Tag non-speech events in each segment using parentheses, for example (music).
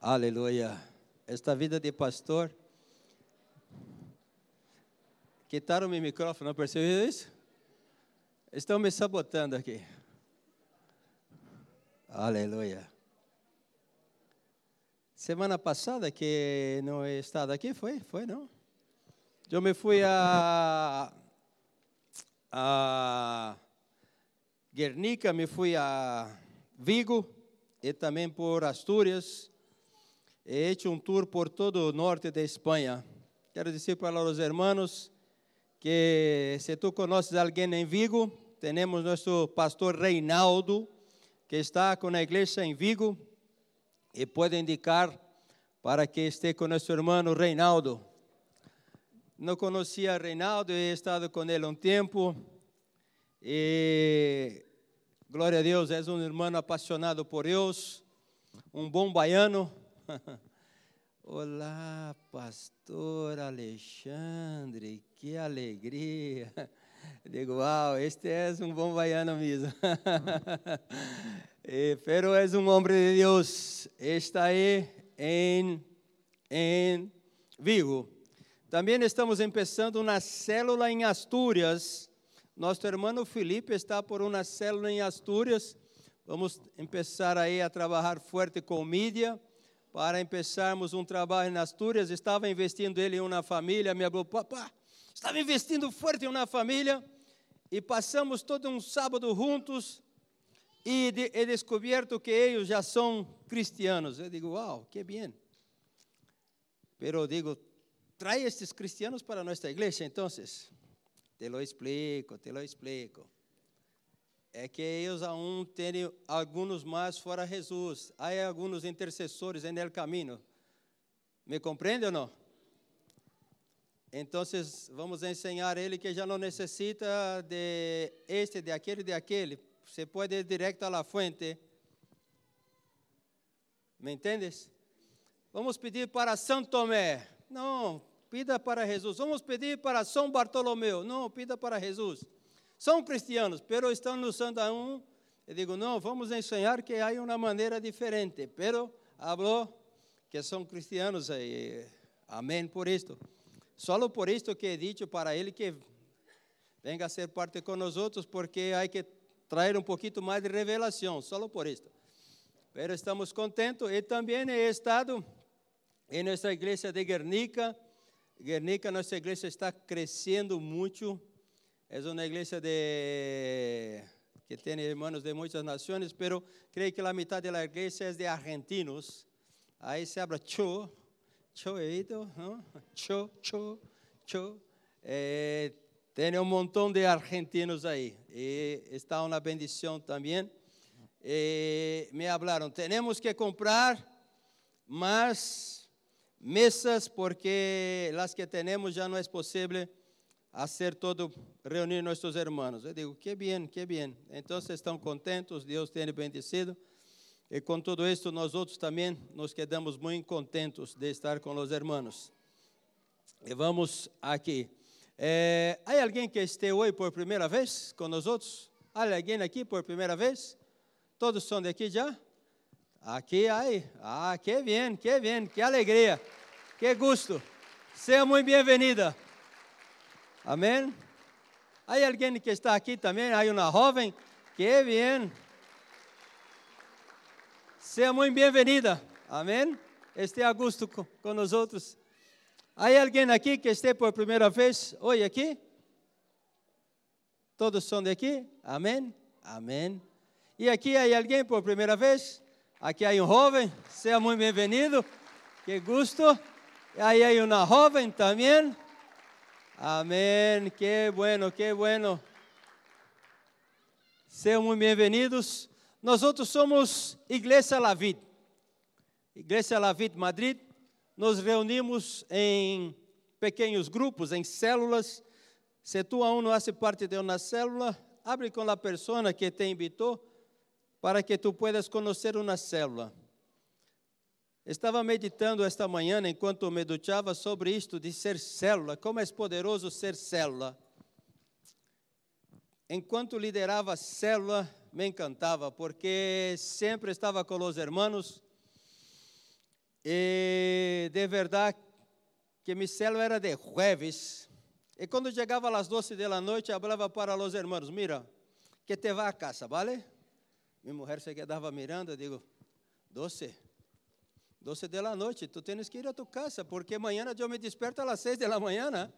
Aleluia. Esta vida de pastor. Quitaram meu microfone, não percebeu isso? Estão me sabotando aqui. Aleluia. Semana passada que não he estado aqui, foi? Foi, não? Eu me fui a, a Guernica, me fui a Vigo e também por Astúrias. He hecho um tour por todo o norte de Espanha. Quero dizer para os irmãos que se tu conheces alguém em Vigo, temos nosso pastor Reinaldo, que está com a igreja em Vigo e pode indicar para que esteja com nosso irmão Reinaldo. Não conhecia Reinaldo, he estado com ele um tempo e glória a Deus, é um irmão apaixonado por Deus, um bom baiano. (laughs) Olá, pastor Alexandre, que alegria. (laughs) Digo, uau, este é um bom baiano mesmo. (laughs) Pero é um homem de Deus. Está aí em, em Vigo. Também estamos começando uma célula em Astúrias. Nosso irmão Felipe está por uma célula em Astúrias. Vamos começar aí a trabalhar forte com mídia para começarmos um trabalho em Astúrias. Estava investindo ele em uma família. Me falou, papá, estava investindo forte em uma família. E passamos todo um sábado juntos e de, he descoberto que eles já são cristianos. Eu digo, uau, que bem. Pero digo, trae estes cristianos para nossa igreja, então. Te lo explico, te lo explico. É que eles aún têm alguns mais fora Jesus. Há alguns intercessores en el caminho. Me compreende ou não? Então, vamos ensinar ele que já não necessita de este, de aquele, de aquele. Você pode ir direto à fuente. ¿Me entendes? Vamos pedir para São Tomé. Não, pida para Jesus. Vamos pedir para São Bartolomeu. Não, pida para Jesus. São cristianos, pero estão no Santo um. Eu digo, não, vamos ensinar que há uma maneira diferente. Pero falou que são cristianos. E, amém por isto. Só por isto que he dicho para ele que venga a ser parte com nós outros, porque há que trazer um pouquinho mais de revelação, só por isto. Pero estamos contentos e também he estado em nossa igreja de Guernica. Guernica, nossa igreja está crescendo muito. É uma igreja de que tem irmãos de muitas nações, pero creio que a metade da igreja é de argentinos. Aí se habla cho, choito, ¿no? cho, cho, cho. Eh, de argentinos aí. E está uma bendição também. E me falaram, temos que comprar mais mesas porque as que temos já não é possível fazer todo, reunir nossos irmãos. Eu digo, que bem, que bem. Então, estão contentos, Deus tem bendecido. E com tudo isso, nós outros também nos quedamos muito contentes de estar com os irmãos. E vamos aqui. É, há alguém que esteja hoje por primeira vez com nós outros? Há alguém aqui por primeira vez? Todos são daqui já? Aqui aí. Ah, que bem, que bem, que alegria, que gosto. Seja muito bem-vinda. Amém? Há alguém que está aqui também? Há uma jovem? Que bem. Seja muito bem-vinda. Amém? Esteja a gosto com, nós outros. Alguém aqui que esteja por primeira vez hoje aqui? Todos são de aqui? Amém? Amém. E aqui há alguém por primeira vez? Aqui há um jovem, seja muito bem-vindo. Que gosto. Aí há uma jovem também. Amém. Que bueno, que bueno. Sejam muito bem-vindos. Nós outros somos Igreja Lavid. Igreja Lavid Madrid. Nos reunimos em pequenos grupos, em células. Se tu aún não faz parte de uma célula, abre com a pessoa que te invitou para que tu puedas conhecer uma célula. Estava meditando esta manhã, enquanto me duchava, sobre isto de ser célula, como é poderoso ser célula. Enquanto liderava a célula, me encantava, porque sempre estava com os irmãos E de verdade que mi célula era de jueves. E quando chegava às 12 da noite, falava para os irmãos: Mira, que te vá a casa, vale? Minha mulher se quedava mirando, eu digo: 12. 12 da noite, tu tens que ir a tu casa, porque amanhã eu me desperto às 6 da manhã.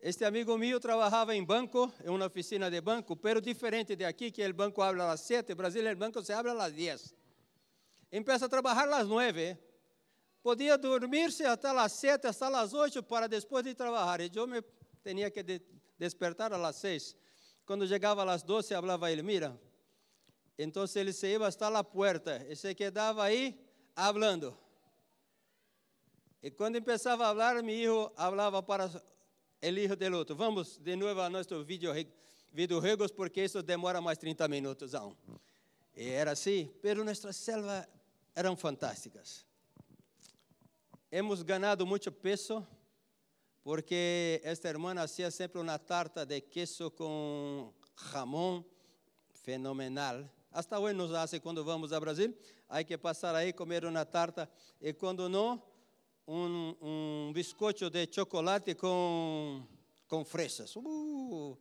Este amigo meu trabalhava em banco, em uma oficina de banco, pero diferente de aqui, que o banco abre às 7, Brasil o banco se abre às 10. Empieza a trabalhar às 9. Podia dormir-se até às 7, até às 8, para depois de trabalhar. E eu me tinha que de, despertar às 6. Quando chegava às 12, falava ele, mira. Então ele se ia hasta a porta e se quedava aí falando. E quando começava a falar, meu filho falava para el hijo del otro. Vamos de novo a nosso vídeo, videojuegos, porque isso demora mais 30 minutos aún. Era assim, pero nossas selvas eram fantásticas. Hemos ganado muito peso, porque esta irmã hacía sempre uma tarta de queso com jamón fenomenal. Hasta hoje nos hace quando vamos a Brasil. Há que passar aí, comer uma tarta. E quando não, um, um biscoito de chocolate com, com fresas. Uh,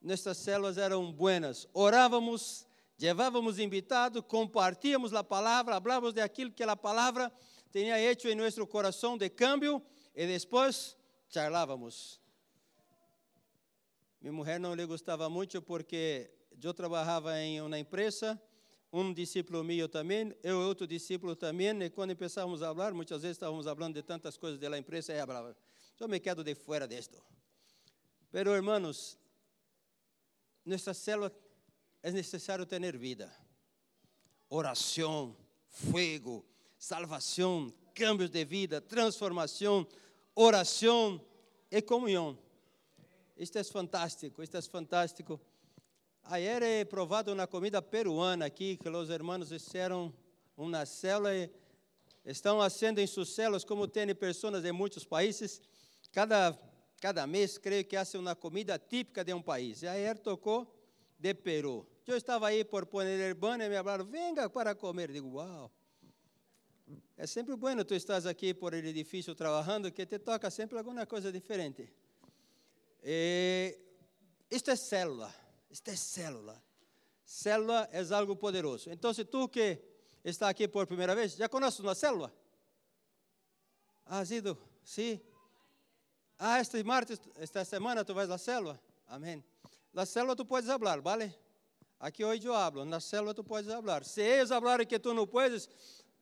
nossas células eram buenas. Orávamos, levávamos invitados, compartíamos a palavra, falávamos de aquilo que a palavra tinha hecho em nosso coração de câmbio e depois charlávamos. Minha mulher não lhe gostava muito porque eu trabalhava em uma empresa um discípulo meu também, eu outro discípulo também, e quando começávamos a falar, muitas vezes estávamos falando de tantas coisas da empresa, e falava, eu me quedo de fora disto. Pero, hermanos, nesta célula é necessário ter vida, oração, fuego, salvação, cambios de vida, transformação, oração e comunhão. Isto é fantástico, isto é fantástico. Ayer he provado uma comida peruana aqui, que os irmãos fizeram uma célula estão fazendo em suas células, como tem pessoas de muitos países, cada, cada mês, creio que fazem uma comida típica de um país. E ayer tocou de Peru. Eu estava aí por el banner e me falaram, venga para comer. Digo, uau. É sempre bueno tu estás aqui por el edifício trabalhando, que te toca sempre alguma coisa diferente. E, isto é célula. Esta é célula. Célula é algo poderoso. Então, se tu que está aqui por primeira vez, já conhece uma célula? Has ido? Sim. Ah, este martes, esta semana tu vais à célula? Amém. Na célula tu podes falar, vale? Aqui hoje eu hablo, na célula tu podes falar. Se eles falarem que tu não podes,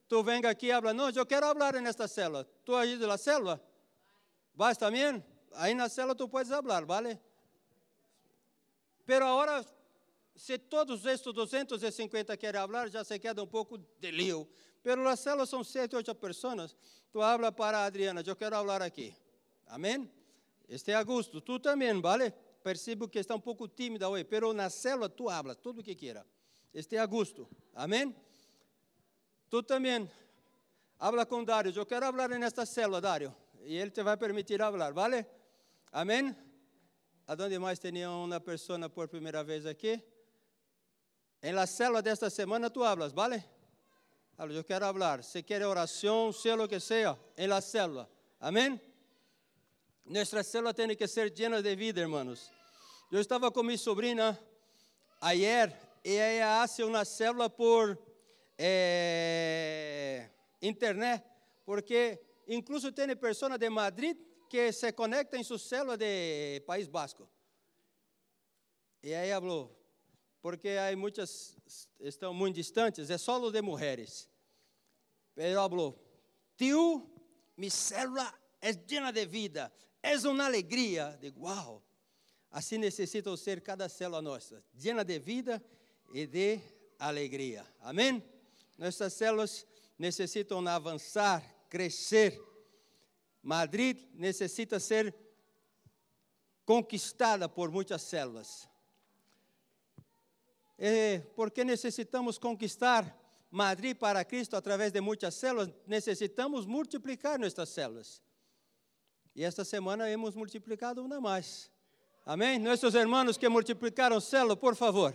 tu vem aqui e habla, não, eu quero falar nesta célula. Tu ido na célula? Vais também? Aí na célula tu podes falar, vale? Pero agora, se todos estes 250 querem falar, já se queda um pouco de lío. Pero las células são sete, oito pessoas. Tu habla para Adriana, eu quero falar aqui. Amém? Este é Augusto. Tu também, vale? Percebo que está um pouco tímida hoje, pero na célula tu habla tudo o que quiera. Este é Augusto. Amém? Tu também. Habla com Dário. Eu quero falar nesta célula, Dário. E ele te vai permitir falar, vale? Amém? Aonde mais tinha uma pessoa por primeira vez aqui? Em la célula desta semana tu hablas, vale? Eu quero falar. Se quer oração, seja o que seja, em la célula. Amém? Nossa célula tem que ser llena de vida, hermanos. Eu estava com minha sobrinha ayer e ela hace uma célula por eh, internet, porque incluso tem pessoas de Madrid que se conecta em sua célula de País Basco. E aí falou, porque há muitas, estão muito distantes, é solo de mulheres. Ele falou, tio, minha célula é llena de vida, é uma alegria. Digo, uau, assim necessita ser cada célula nossa, llena de vida e de alegria. Amém? Nossas células necessitam avançar, crescer, Madrid necessita ser conquistada por muitas células. É, porque necessitamos conquistar Madrid para Cristo através de muitas células, necessitamos multiplicar nossas células. E esta semana hemos multiplicado uma mais. Amém? Nossos irmãos que multiplicaram células, por favor.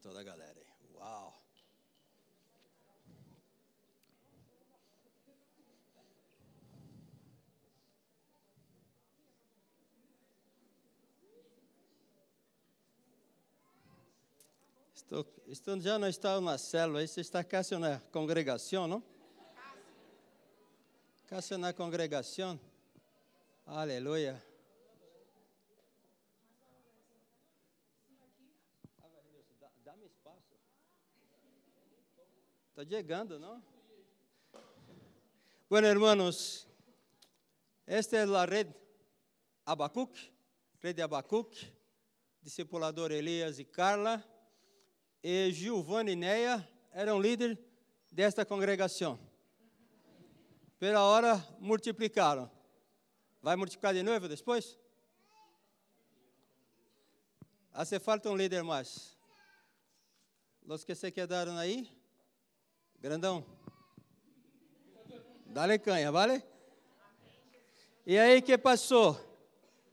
Toda a galera? Uau! Estou, estou, já não está na célula, você está casi na congregação, não? Casi na congregação. Aleluia. Está chegando, não? Bueno, hermanos, esta é a rede Abacuc, rede Abacuc, discipulador Elias e Carla e Giovanni Neia eram líderes desta congregação. Pela hora, multiplicaram. Vai multiplicar de novo depois? Hace falta um líder mais. Los que se quedaram aí? Grandão. Dale canha, vale? E aí, que passou?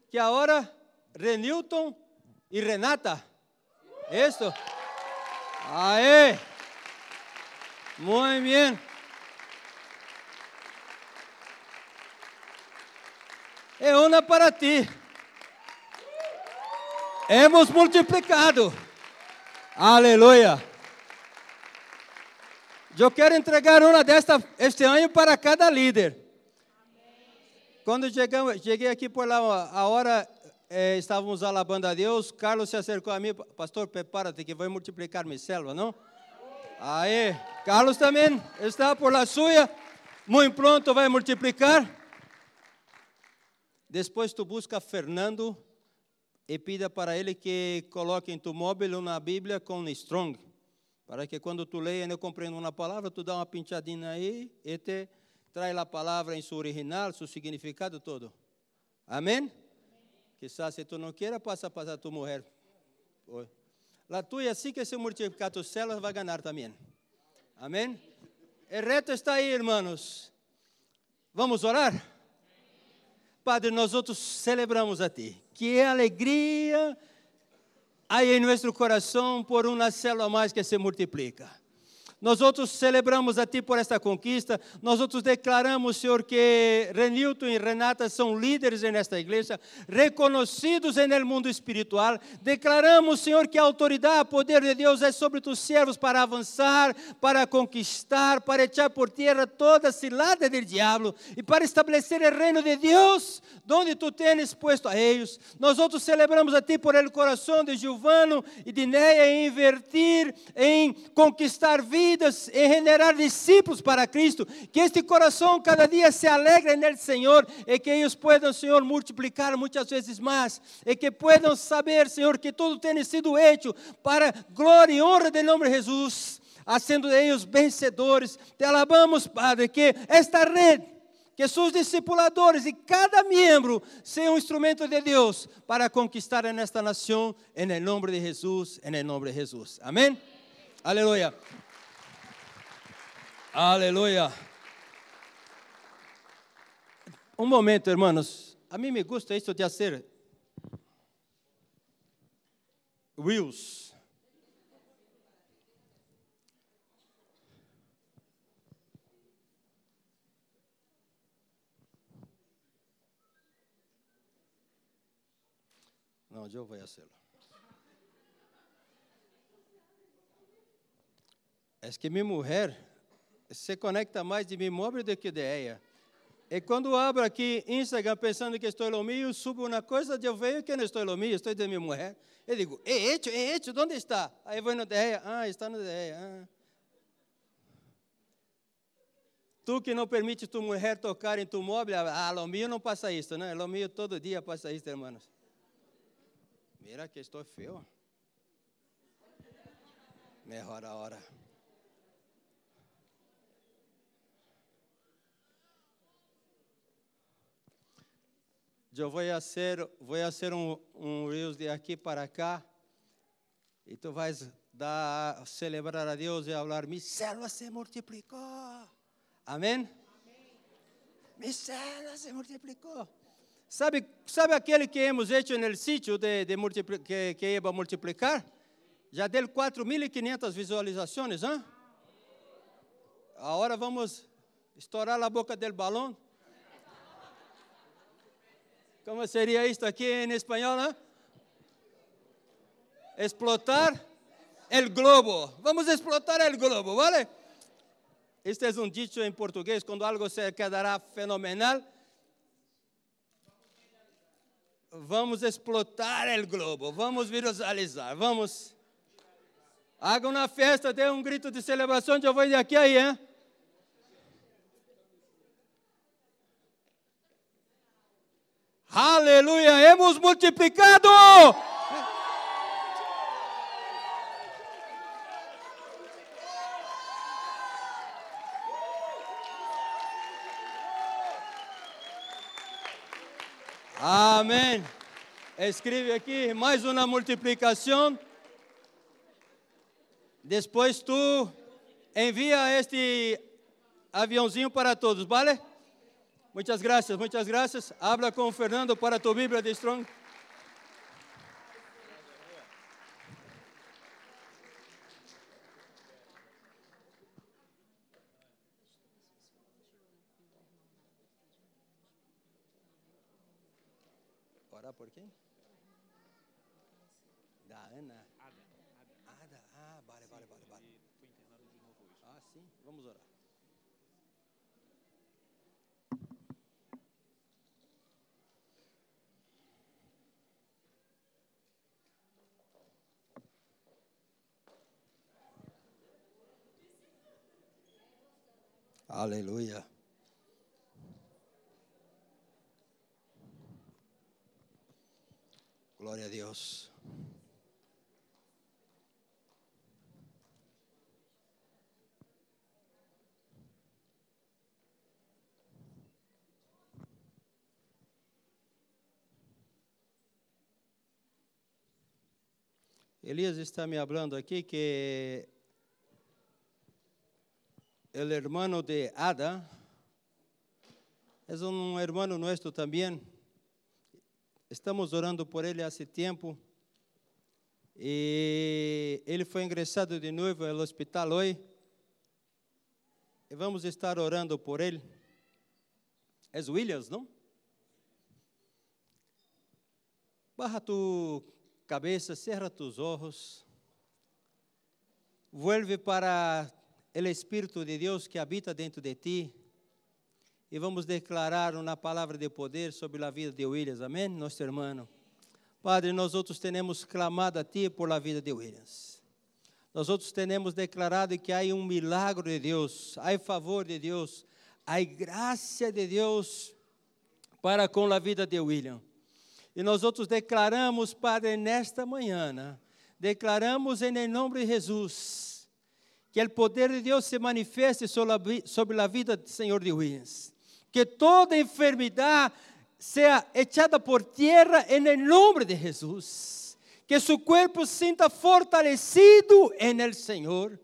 Que agora, Renilton e Renata. Isso? Ahí. Muy bien. É uma para ti. Hemos multiplicado. Aleluia. Eu quero entregar uma desta este ano para cada líder. Quando chegamos, cheguei aqui por lá, a hora eh, estávamos alabando a Deus, Carlos se acercou a mim, pastor, prepara-te que vai multiplicar minha selva, não? Aí, Carlos também está por la suya, muito pronto vai multiplicar. Depois tu busca Fernando e pida para ele que coloque em tu móvel uma Bíblia com Strong, para que quando tu leia não compreenda uma palavra, tu dá uma pinchadinha aí e te traz a palavra em seu original, seu significado todo. Amém? Quizás se tu não queira, passa para tu mulher. La tuya assim que se multiplicar tus células vai ganhar também. Amém? O reto está aí, irmãos. Vamos orar? Padre, nós outros celebramos a Ti. Que alegria há em nosso coração por uma célula mais que se multiplica. Nós outros celebramos a Ti por esta conquista. Nós outros declaramos, Senhor, que Renilton e Renata são líderes nesta igreja, reconhecidos no mundo espiritual. Declaramos, Senhor, que a autoridade, o poder de Deus é sobre tus servos para avançar, para conquistar, para echar por terra toda cilada do diabo e para estabelecer o reino de Deus, onde tu tens puesto a eles. Nós outros celebramos a Ti por el coração de Giovano e de Neia em invertir, em conquistar vidas vidas, em generar discípulos para Cristo. Que este coração cada dia se alegre no Senhor e que eles possam, Senhor, multiplicar muitas vezes mais. E que possam saber, Senhor, que tudo tem sido feito para glória e honra do nome de Jesus. Sendo eles vencedores. Te alabamos, Padre, que esta rede que seus discipuladores e cada membro seja um instrumento de Deus para conquistar nesta nação, em nome de Jesus, em nome de Jesus. Amém? Aleluia. Aleluia. Um momento, hermanos. A mim me gusta isso de fazer reels. Não, eu vou fazê-lo. É que minha mulher se conecta mais de mim móvel do que de ela. E quando abro aqui Instagram pensando que estou lo subo uma coisa, eu vejo que não estou lo estou de minha mulher. Eu digo, é este, é este, onde está? Aí vou no de ela, ah, está no de ela. Ah. Tu que não permite tu mulher tocar em tu móvel, ah, lo mío não passa isso, né? Lo mío todo dia passa isso, irmãos. Mira que estou feio. Melhor a hora. Eu vou fazer, vou fazer um, um reels de aqui para cá. E tu vais dar, celebrar a Deus e falar: Mi célula se multiplicou. Amém? Amém. Mi célula se multiplicou. Sabe, sabe aquele que hemos hecho no sítio de, de que, que iba a multiplicar? Já deu 4.500 visualizações, hein? Agora vamos estourar a boca do balão. Como seria isto aqui em espanhol, né? Explotar el globo. Vamos explotar el globo, ¿vale? Este é um dicho em português, quando algo se quedará fenomenal, vamos explotar el globo, vamos viralizar, vamos. Haga uma festa, dê um grito de celebração, eu vou de aqui aí, hein? Aleluia, hemos multiplicado. Amém. Escreve aqui mais uma multiplicação. Depois tu envia este aviãozinho para todos, vale? Muitas graças, muitas graças. Habla com Fernando para tu Bíblia de Strong. Orar por quem? Da Ana. Ada. Ada. Ah, vale, vale, vale, vale. Ah, sim. Vamos orar. Aleluia. Glória a Deus. Elias está me falando aqui que o hermano de Ada é um hermano nosso também. Estamos orando por ele há tempo. E ele foi ingressado de novo no hospital hoje. E vamos estar orando por ele. É Williams, não? Barra tu cabeça, cerra tus ojos. Vuelve para o Espírito de Deus que habita dentro de ti. E vamos declarar uma palavra de poder sobre a vida de Williams, amém? Nosso irmão. Padre, nós outros temos clamado a Ti por la vida de Williams. Nós outros temos declarado que há um milagre de Deus, há favor de Deus, há graça de Deus para com a vida de William. E nós outros declaramos, Padre, nesta manhã, né? declaramos em nome de Jesus, que o poder de Deus se manifeste sobre a vida do Senhor de Williams. Que toda enfermidade seja echada por tierra en el nombre de Jesús. Que su cuerpo se sienta fortalecido en el Señor.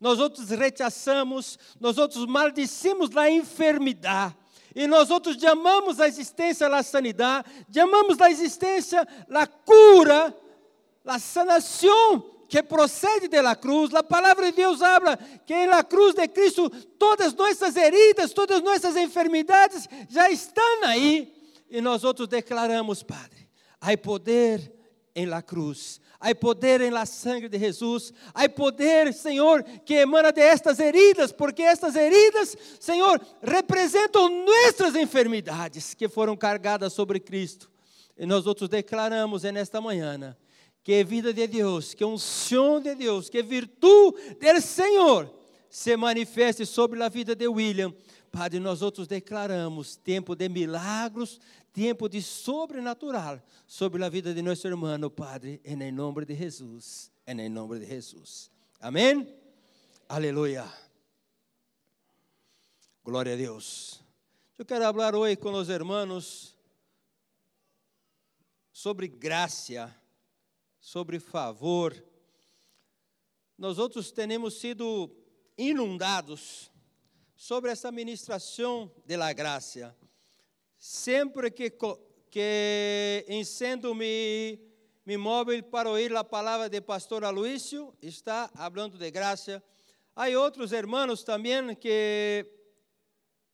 Nosotros rechazamos, nosotros maldicimos la enfermidad. E nós outros chamamos a existência a sanidade, chamamos a existência a cura, a sanação que procede da cruz. A palavra de Deus habla que na cruz de Cristo todas nossas heridas, todas nossas enfermidades já estão aí. E nós outros declaramos, Padre, há poder em la cruz, há poder em la sangue de Jesus, há poder, Senhor, que emana de estas heridas, porque estas heridas, Senhor, representam nossas enfermidades que foram cargadas sobre Cristo. E nós outros declaramos nesta manhã que a vida de Deus, que a unção de Deus, que a virtude do Senhor se manifeste sobre a vida de William Padre, nós outros declaramos tempo de milagros, tempo de sobrenatural sobre a vida de nosso irmão, Padre, em nome de Jesus, em nome de Jesus. Amém? Aleluia. Glória a Deus. Eu quero falar hoje com os irmãos sobre graça, sobre favor. Nós outros temos sido inundados sobre essa ministração de la graça. Sempre que, que encendo mi mi móvil para oír la palabra de pastor Aloísio, está hablando de gracia. Hay otros hermanos también que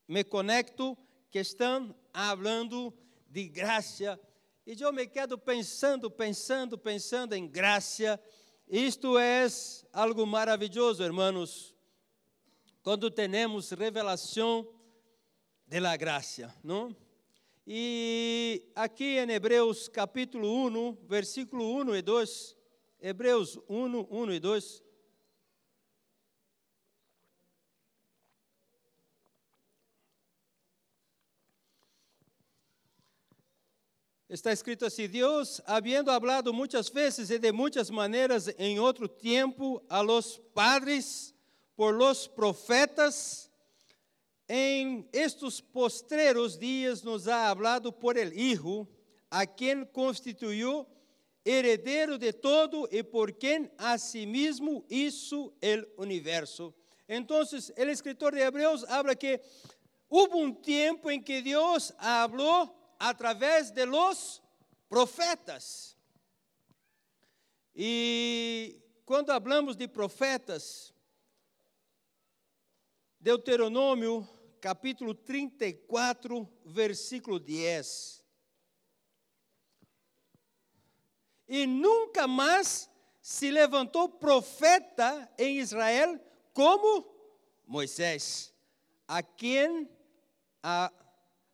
me conecto que estão hablando de graça. E eu me quedo pensando, pensando, pensando em graça. Isto é algo maravilhoso, hermanos, quando temos revelação de la graça, não? E aqui em Hebreus capítulo 1, versículo 1 e 2, Hebreus 1, 1 e 2, Está escrito assim: Deus, havendo hablado muitas vezes e de muitas maneiras em outro tempo a los padres por los profetas, em estes postreros dias nos ha hablado por el Hijo, a quem constituiu heredero de todo e por quem asimismo hizo el universo. Então, o escritor de Hebreus habla que houve um tempo em que Deus hablou através de los profetas. E quando falamos de profetas, Deuteronômio capítulo 34, versículo 10. E nunca mais se levantou profeta em Israel como Moisés, a quem a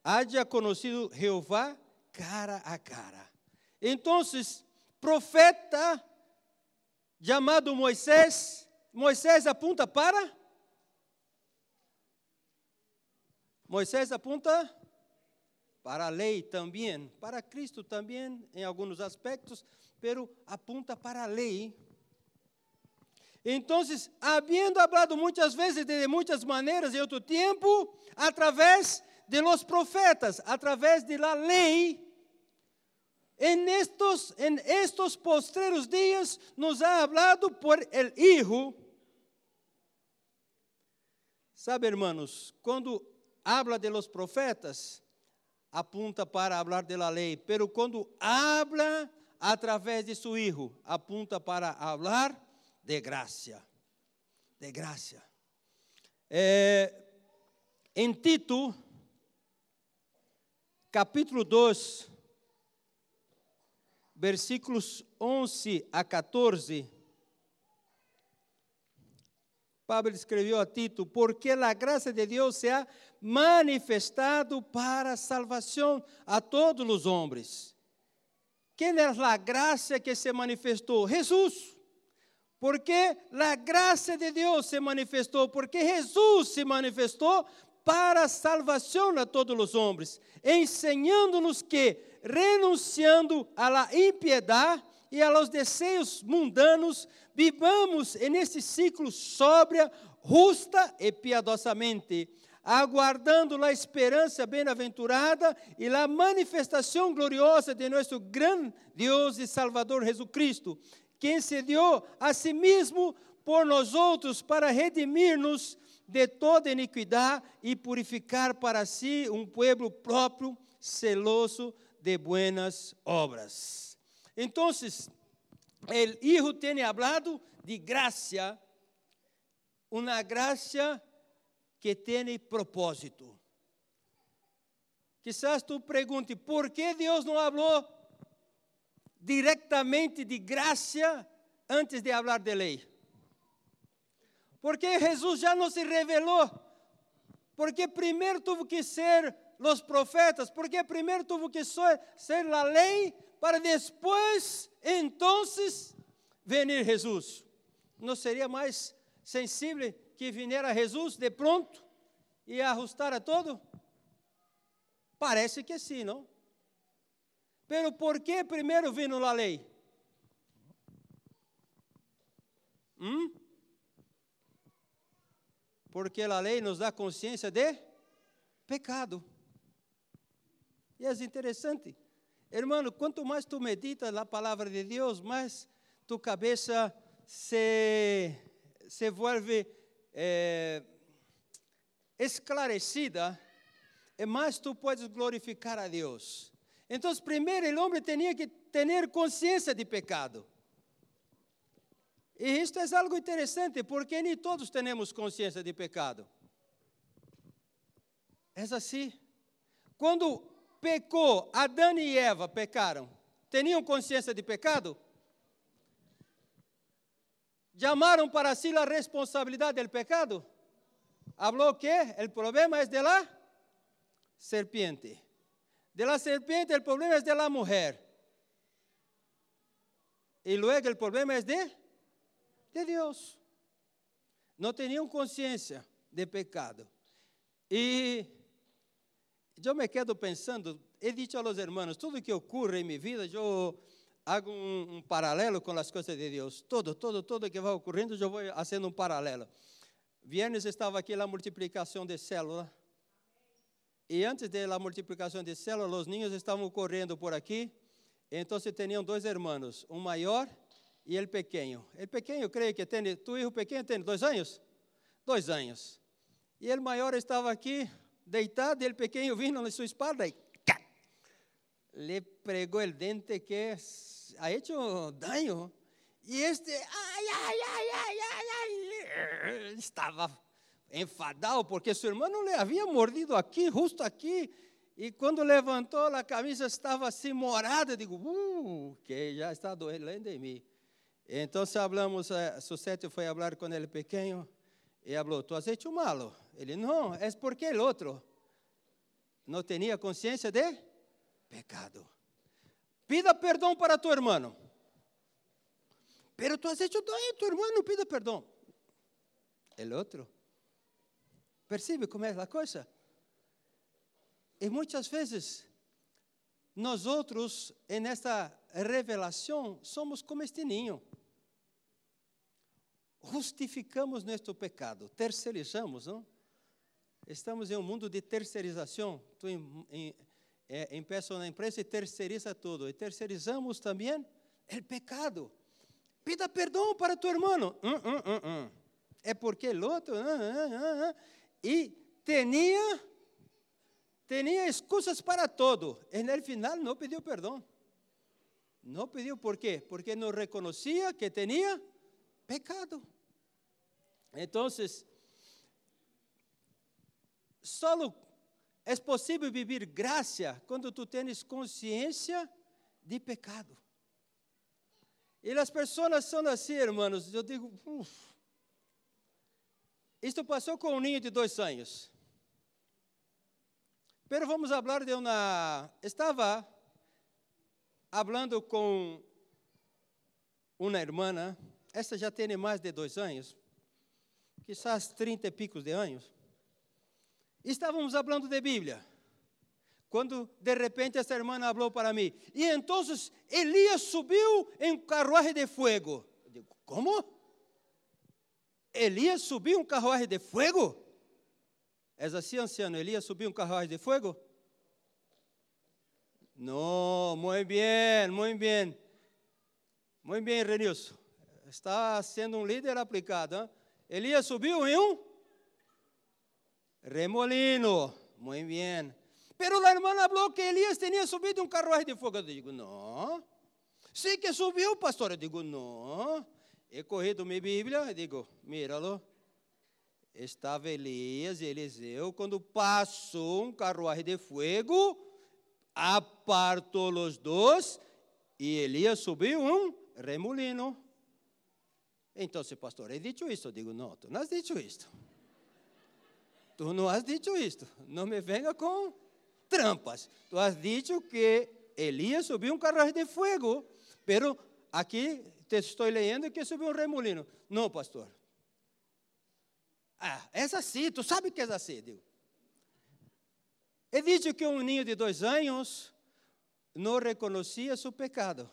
haya conocido Jehová cara a cara. Então, profeta chamado Moisés, Moisés apunta para Moisés apunta para a lei também, para Cristo também em alguns aspectos, pero apunta para a lei. Então, havendo hablado muitas vezes de muitas maneiras em outro tempo, através de los profetas, a través de la ley, en estos, en estos postreros días nos ha hablado por el Hijo. Sabe, hermanos, quando habla de los profetas, apunta para hablar de la lei, pero quando habla a través de su Hijo, apunta para hablar de graça. De graça. É, em Tito, capítulo 2, versículos 11 a 14. Pablo escreveu a Tito: Porque a graça de Deus se ha manifestado para a salvação a todos os homens. Quem é a graça que se manifestou? Jesus. Porque a graça de Deus se manifestou, porque Jesus se manifestou para a salvação a todos os homens, ensinando-nos que, renunciando à impiedade e a los desejos mundanos, vivamos nesse ciclo sóbria, justa e piadosamente, aguardando a esperança bem-aventurada e a manifestação gloriosa de nosso grande Deus e Salvador Jesus Cristo, quem se deu a si mesmo por nós outros para redimir-nos de toda iniquidade e purificar para si um povo próprio, celoso de buenas obras. Então, o Hijo tem hablado de graça, uma graça que tem propósito. Quizás tu pergunte, por que Deus não falou diretamente de graça antes de falar de lei? Porque Jesus já não se revelou. Porque primeiro teve que ser os profetas, porque primeiro teve que ser, ser a lei, para depois, então, venir Jesus. Não seria mais sensível que viera Jesus de pronto e ajustar a todo? Parece que sim, não? Pero por que primeiro vino a lei? Hum? Porque a lei nos dá consciência de pecado. E é interessante, hermano, quanto mais tu meditas na palavra de Deus, mais tu cabeça se, se vuelve é, esclarecida, e mais tu podes glorificar a Deus. Então, primeiro, o homem tinha que ter consciência de pecado. E isto é algo interessante, porque nem todos temos consciência de pecado. É assim. Quando pecou, Adão e Eva pecaram, tinham consciência de pecado? Llamaram para si a responsabilidade do pecado? Habló que o problema é de la serpiente. De la serpiente el problema es de la mujer. Y luego el problema es de, de Dios. No tenían conciencia de pecado. E eu me quedo pensando, he dicho a los hermanos, tudo que ocorre em minha vida, eu hago um, um, paralelo com as coisas de Deus. Todo, todo, todo que vai ocorrendo, eu vou fazendo um paralelo. Viernes estava aqui a multiplicação de células. E antes da multiplicação de células, os ninhos estavam correndo por aqui. Então, tinham dois irmãos, um maior e o pequeno. O pequeno, creio que tem, tu filho pequeno tem dois anos? Dois anos. E o maior estava aqui, deitado, e o pequeno vindo na sua espalda e cá, lhe pregou o dente que ha hecho daño. E este, ai, ai, ai, ai, ai, ai, estava enfadado porque seu irmão le havia mordido aqui, justo aqui. E quando levantou a camisa estava assim morada. Digo, uh, que já está doendo em mim. Então, hablamos, eh, Susete foi falar com ele pequeno e falou: Tu has hecho malo? Ele, não, é porque o outro não tinha consciência de pecado. Pida perdão para tu irmão. Pero tu has hecho daño, tu irmão, pida perdão. El outro Percebe como é a coisa? E muitas vezes, nós outros, nesta revelação, somos como este ninho. Justificamos nosso pecado, terceirizamos, não? Estamos em um mundo de terceirização. Tu em, em, é, na empresa e terceiriza tudo. E terceirizamos também o pecado. Pida perdão para tu irmão. Hum, hum, hum. é porque o outro. Hum, hum, hum, e tinha tinha excusas para todo. E no final não pediu perdão. Não pediu por quê? Porque não reconhecia que tinha pecado. Então, só é possível viver graça quando tu tens consciência de pecado. E as pessoas são assim, irmãos, eu digo, uff, isto passou com um ninho de dois anos. Pero vamos falar de uma. Estava falando com uma irmã, esta já tem mais de dois anos, quizás trinta e picos de anos. Estávamos falando de Bíblia, quando de repente essa irmã falou para mim, e então Elias subiu em carruagem de fogo. Eu digo, como? Elias subiu um carruagem de fogo? És assim, anciano? Elias subiu um carruagem de fogo? Não, muito bem, muito bem. Muito bem, Renilson. Está sendo um líder aplicado. Hein? Elias subiu em um remolino. Muito bem. Pero a irmã falou que Elias tinha subido um carruagem de fogo. Eu digo, não. Sim que subiu, pastor. Eu digo, não. He corrido minha Bíblia e digo, míralo. Estava Elias e Eliseu quando passou um carruagem de fogo, apartou os dois e Elias subiu um remolino. Então, se pastor, he dicho isso? Eu digo, não, tu não has dicho isto. Tu não has dicho isto. Não me venha com trampas. Tu has dicho que Elias subiu um carruagem de fogo, pero aqui te estou lendo que subiu um remolino. Não, pastor. Ah, é assim, tu sabe que é assim. Digo. Ele disse que um ninho de dois anos não reconhecia seu pecado.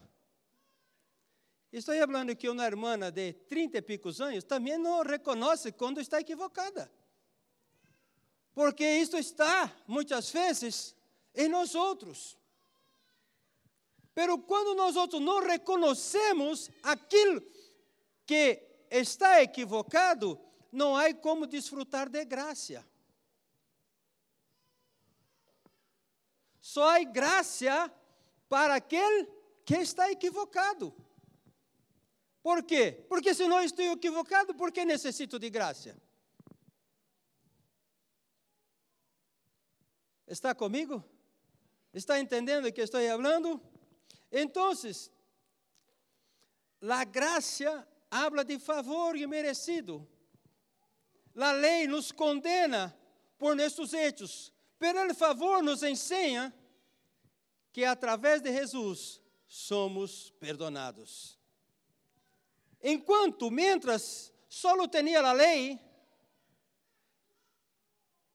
Estou falando que uma irmã de trinta e picos anos também não reconhece quando está equivocada. Porque isto está, muitas vezes, em nós outros. Pero quando nós outros não reconhecemos aquilo que está equivocado, não há como desfrutar de graça. Só há graça para aquele que está equivocado. Por quê? Porque se não estou equivocado, por que necessito de graça? Está comigo? Está entendendo o que estou falando? Então, a graça habla de favor merecido. A lei nos condena por nossos hechos, pero o favor nos ensina que através de Jesus somos perdonados. Enquanto, mientras solo tinha a lei,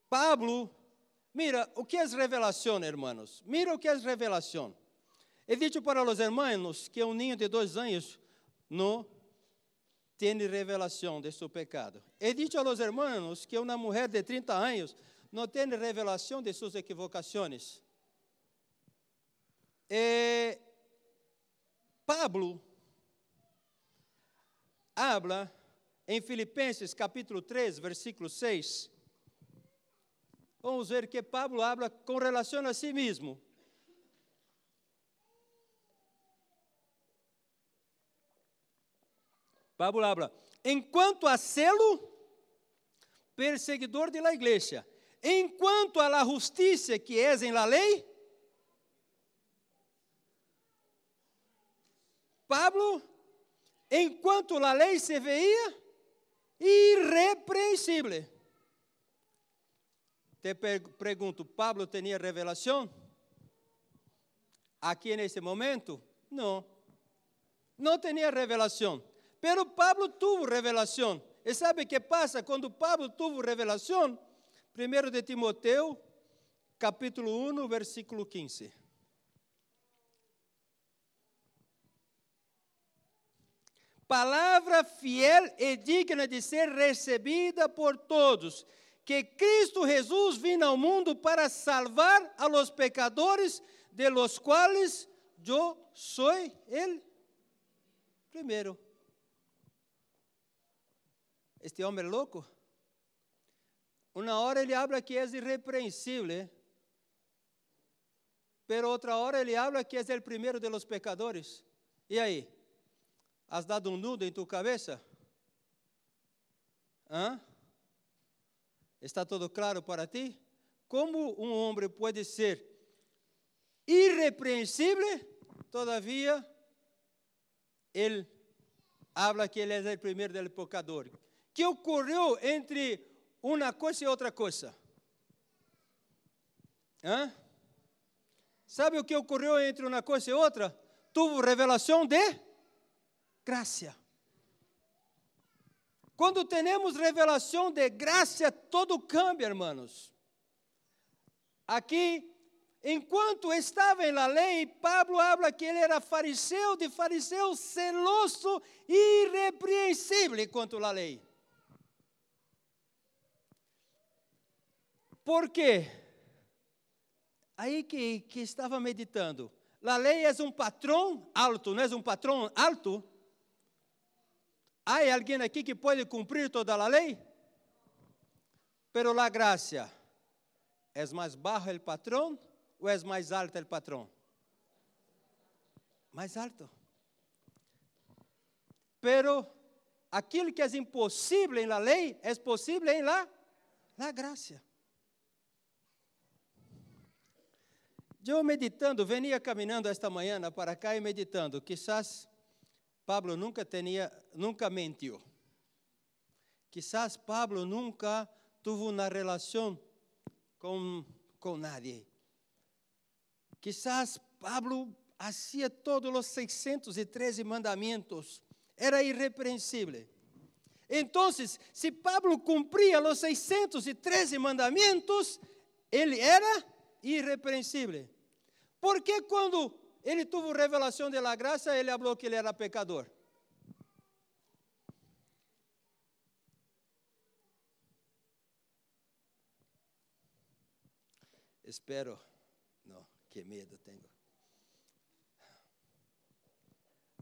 Pablo, mira, o que é revelação, hermanos? Mira o que é revelação. He dicho para os hermanos que um ninho de dois anos não tem revelação de seu pecado. He dicho a los hermanos que uma mulher de 30 anos não tem revelação de suas equivocações. Eh, Pablo habla em Filipenses capítulo 3, versículo 6. Vamos ver que Pablo habla com relação a si mesmo. Pablo habla, enquanto a selo, perseguidor de la igreja, enquanto a la justiça que és em la lei, Pablo enquanto a lei se veia irrepreensível. Te pergunto, Pablo tinha revelação? Aqui nesse momento? Não. Não tinha revelação. Pero Pablo tuvo revelação. E sabe o que passa quando Pablo tuvo revelação? 1 de Timoteu, capítulo 1, versículo 15. Palavra fiel e digna de ser recebida por todos, que Cristo Jesus vino ao mundo para salvar a los pecadores, de los quais eu sou el primeiro. Este homem louco, uma hora ele habla que é irrepreensível, pero outra hora ele habla que é o primeiro de los pecadores. E aí? ¿Has dado un nudo en tu cabeza? ¿Ah? ¿Está todo claro para ti? ¿Cómo un hombre puede ser irreprehensible? Todavía él habla que él es el primer del pecador. ¿Qué ocurrió entre una cosa y otra cosa? ¿Ah? ¿Sabe o que ocorreu entre uma coisa e outra? Tuvo revelação de graça. Quando temos revelação de graça, todo cambia, irmãos. Aqui, enquanto estava em la lei, Pablo habla que ele era fariseu, de fariseu celoso irrepreensível quanto à lei. Por quê? Aí que, que estava meditando. A lei é um patrão alto, não é um patrão alto? Há alguém aqui que pode cumprir toda a lei? Pero la gracia, é mais baixo o patrão ou é mais alto o patrão? Mais alto. Pero aquilo que é impossível em la lei é possível em la, la graça. Eu meditando, venia caminhando esta manhã para cá e meditando, quizás Pablo nunca tenía, nunca mentiu. Quizás Pablo nunca tuvo una relación con, con nadie. Quizás Pablo hacía todos los 613 mandamientos. Era irrepreensível. Entonces, si Pablo cumpría los 613 mandamientos, ele era irrepreensível. Porque quando ele teve revelação de la graça, ele falou que ele era pecador. Espero, não, que medo tenho.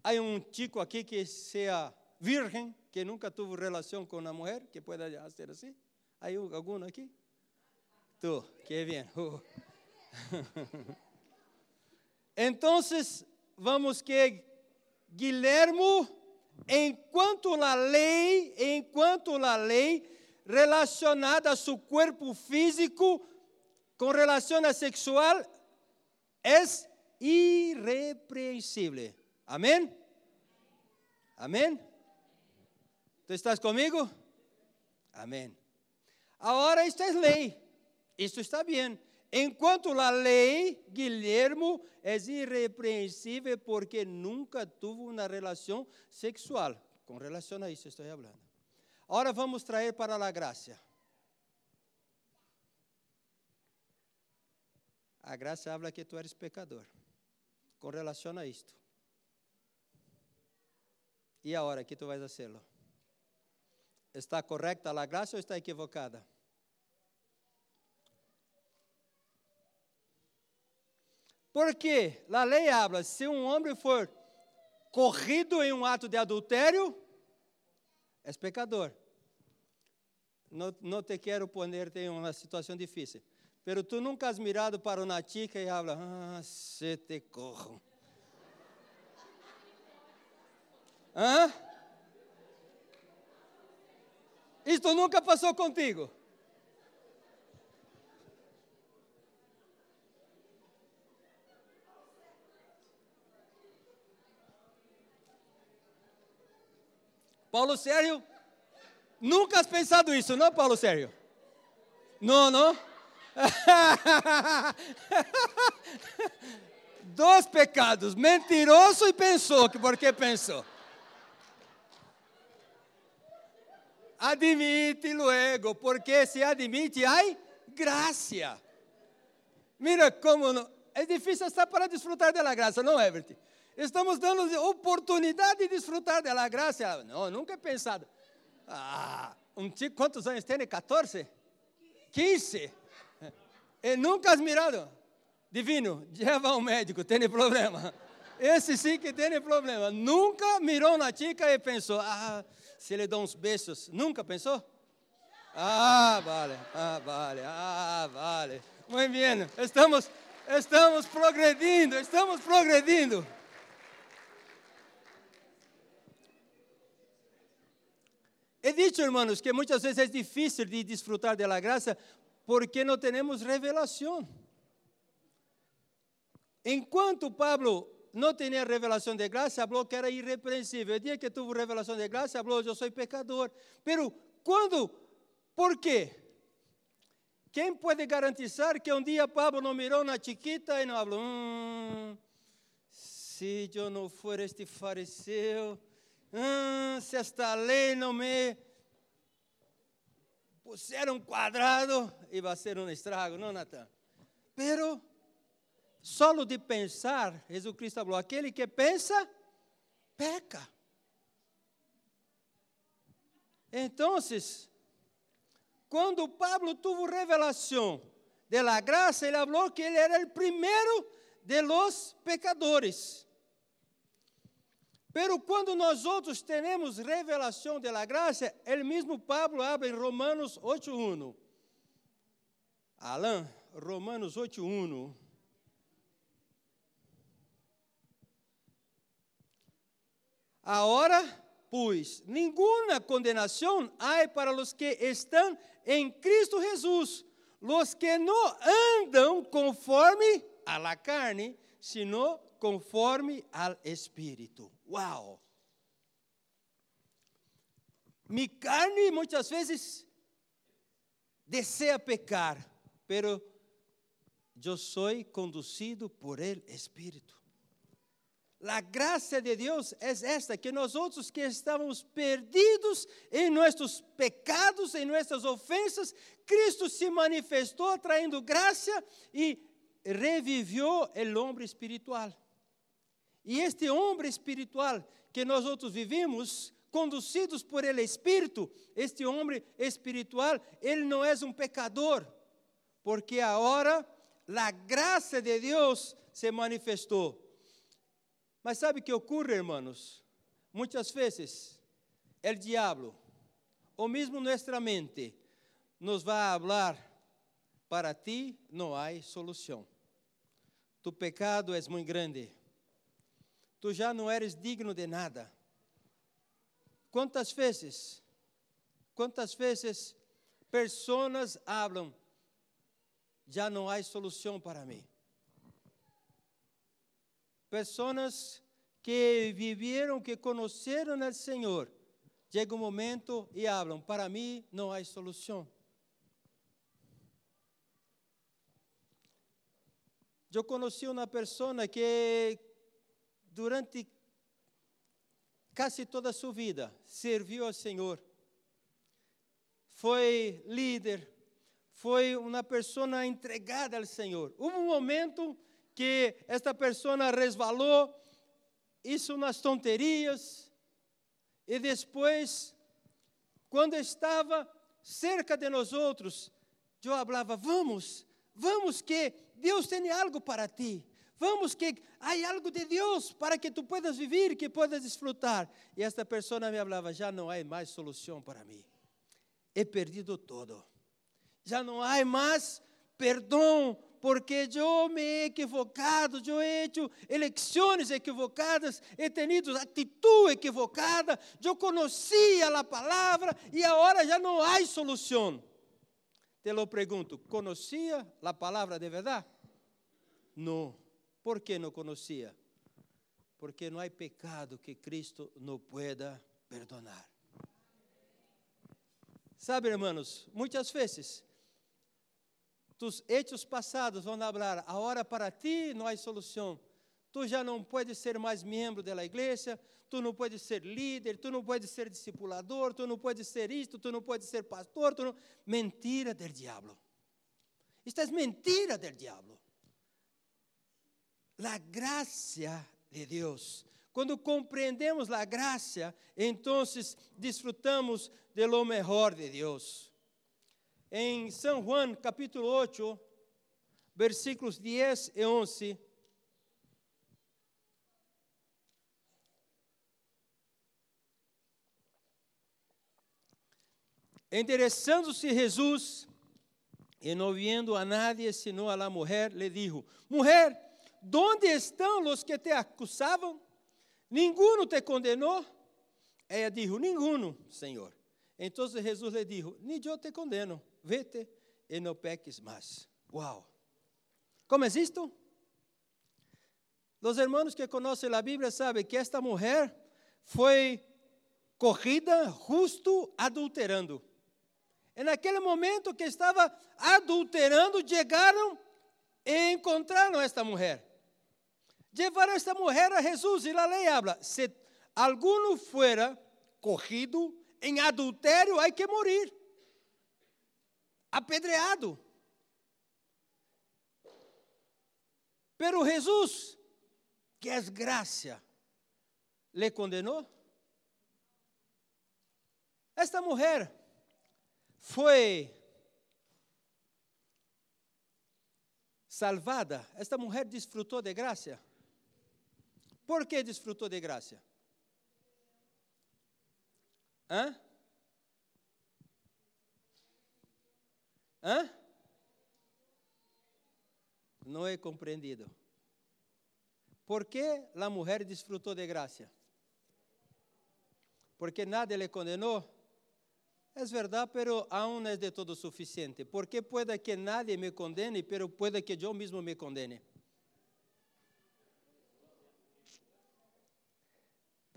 Há um chico aqui que seja virgem, que nunca teve relação com uma mulher, que pode ser assim? Há algum aqui? Tu, que bem. Uh. (laughs) Entonces, vamos que Guilhermo, enquanto a lei, enquanto a lei relacionada a seu corpo físico com relação a sexual é irrepreensível. Amém? Amém? ¿Tú estás comigo? Amém. Agora, isto é lei. Isto está bem. Enquanto a lei, Guilhermo é irrepreensível porque nunca tuvo uma relação sexual. Com relação a isso estou falando. Agora vamos trazer para a graça. A graça habla que tu eres pecador. Com relação a isto. E agora, que tu vais fazê-lo? Está correcta a graça ou está equivocada? Porque a lei habla, se um homem for corrido em um ato de adultério, é pecador. Não, não te quero poner em uma situação difícil. Pero tu nunca has mirado para uma chica e habla, ah, se te corro. Hã? Isto nunca passou contigo. Paulo Sérgio, nunca has pensado isso, não, Paulo Sérgio? Não, não? (laughs) Dois pecados, mentiroso e pensou, que porque pensou. Admite luego, porque se admite, há graça. Mira como não, é difícil estar para desfrutar da graça, não, Everett? Estamos dando oportunidade de desfrutar da graça. Não, nunca he pensado. Ah, um chico, quantos anos tem? 14? 15? E nunca has mirado? Divino, leva ao médico, tem problema. Esse sim que tem problema. Nunca mirou na chica e pensou, ah, se ele dá uns beijos. Nunca pensou? Ah, vale, ah, vale, ah, vale. Muito bem, estamos, estamos progredindo, estamos progredindo. Dicho, hermanos, que muchas veces es difícil de disfrutar de la gracia porque no tenemos revelación. Enquanto Pablo não tinha revelação de graça, falou que era irrepreensível. O dia que tuvo revelação de graça, falou: Eu sou pecador. Pero quando? Por quê? Quem pode garantizar que um dia Pablo não mirou na chiquita e não falou: hum, Se eu não for este fariseu, hum, se esta lei não me puser um quadrado, e vai ser um estrago, não, Natan? Pero, solo de pensar, Jesus Cristo falou: aquele que pensa, peca. Então, quando Pablo tuvo revelação de la graça, ele falou que ele era o primeiro de los pecadores. Pero quando nós outros temos revelação de la graça, ele mesmo Pablo abre em Romanos 8:1. Alan, Romanos 8:1. Agora, pois, nenhuma condenação há para os que estão em Cristo Jesus, los que não andam conforme a la carne, sino conforme al Espírito. Uau! Mi carne muitas vezes deseja pecar, pero eu sou conduzido por el Espírito. A graça de Deus é esta, que nós outros que estávamos perdidos em nossos pecados, em nossas ofensas, Cristo se manifestou traindo graça e reviveu o homem espiritual. E este homem espiritual que nós outros vivimos, conduzidos por ele Espírito, este homem espiritual, ele não é um pecador, porque agora a graça de Deus se manifestou. Mas sabe o que ocorre, hermanos? Muitas vezes, o diabo, ou mesmo nossa mente, nos vai falar: para ti não há solução. tu pecado é muito grande. Tu já não eres digno de nada. Quantas vezes, quantas vezes pessoas falam, já não há solução para mim. Pessoas que viveram, que conheceram o Senhor, chega um momento e falam, para mim não há solução. Eu conheci uma pessoa que durante quase toda a sua vida serviu ao Senhor. Foi líder, foi uma pessoa entregada ao Senhor. Houve um momento que esta pessoa resvalou, isso umas tonterias, e depois, quando estava cerca de nós outros, eu falava: vamos, vamos que Deus tem algo para ti. Vamos que há algo de Deus para que tu puedas viver, que puedas desfrutar. E esta pessoa me falava: já não há mais solução para mim. He perdido todo. Já não há mais perdão, porque eu me he equivocado, eu he hecho eleições equivocadas, he tenido atitude equivocada, eu conhecia a palavra e agora já não há solução. Te lo pergunto, conhecia a palavra de verdade? Não. Por que não conhecia? Porque não há pecado que Cristo não pueda perdonar. Sabe, irmãos, muitas vezes, tus hechos passados vão falar, agora para ti não há solução. Tu já não podes ser mais membro da igreja, tu não podes ser líder, tu não podes ser discipulador, tu não podes ser isto, tu não podes ser pastor. Não... Mentira del diabo. Isto é mentira del diabo. A graça de Deus. Quando compreendemos a graça, então desfrutamos de lo mejor de Deus. Em São Juan, capítulo 8, versículos 10 e 11, Endereçando-se Jesus, e não vendo a nadie senão a la mulher, lhe dijo: Mulher, ¿Dónde estão os que te acusavam? Ninguno te condenou? Ela dijo: Ninguno, Senhor. Então Jesus lhe dijo: Ni eu te condeno, vete e não peques mais. Uau! Como é isto? Os irmãos que conhecem a Bíblia sabem que esta mulher foi corrida justo adulterando. E naquele momento que estava adulterando, chegaram e encontraram esta mulher. Levaram esta mulher a Jesus e a lei habla: se alguno fuera corrido em adultério, há que morir, apedreado. Pero Jesus, que é graça, le condenou. Esta mulher foi salvada, esta mulher desfrutou de graça. Por que desfrutou de graça? Hã? Hã? Não é compreendido. Por que a mulher desfrutou de graça? Porque nada lhe condenou? É verdade, pero aún não é de todo suficiente. Porque puede que nadie me condene, pero puede que eu mesmo me condene.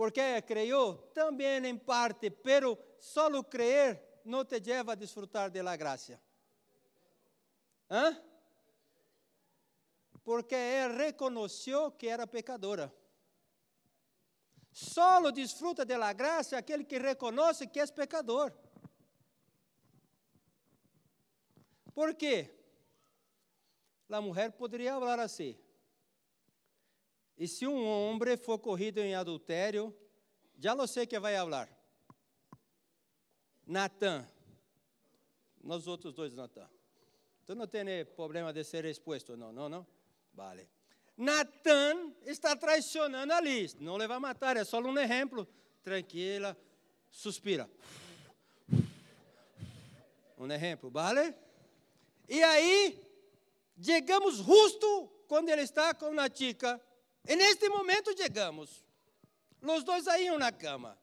Porque creyó também em parte, pero solo creer não te lleva a disfrutar de la gracia. ¿Ah? Porque él reconoció que era pecadora. Solo disfruta de la gracia que reconoce que é pecador. Por quê? A mulher poderia falar assim. E se um homem for corrido em adultério, já não sei que vai falar. Natan. Nós outros dois, Natan. Tu não tem problema de ser exposto, não, não, não? Vale. Natan está traicionando ali. Não le vai matar, é só um exemplo. Tranquila, suspira. Um exemplo, vale? E aí, chegamos justo quando ele está com a chica, e neste momento chegamos. Os dois aí na cama.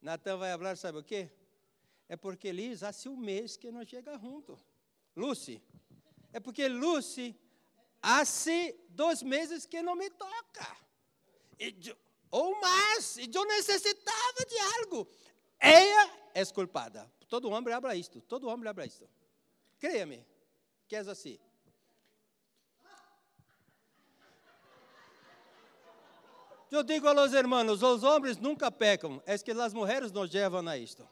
Natan vai falar, sabe o quê? É porque Liz há um mês que não chega junto. Lucy. É porque Lucy há dois meses que não me toca. Eu, ou mais, e eu necessitava de algo. Ela é culpada. Todo homem habla isto, todo homem habla isto. Creia-me, que é assim. Eu digo a los hermanos, os homens nunca pecam, é que as mulheres nos levam a isto.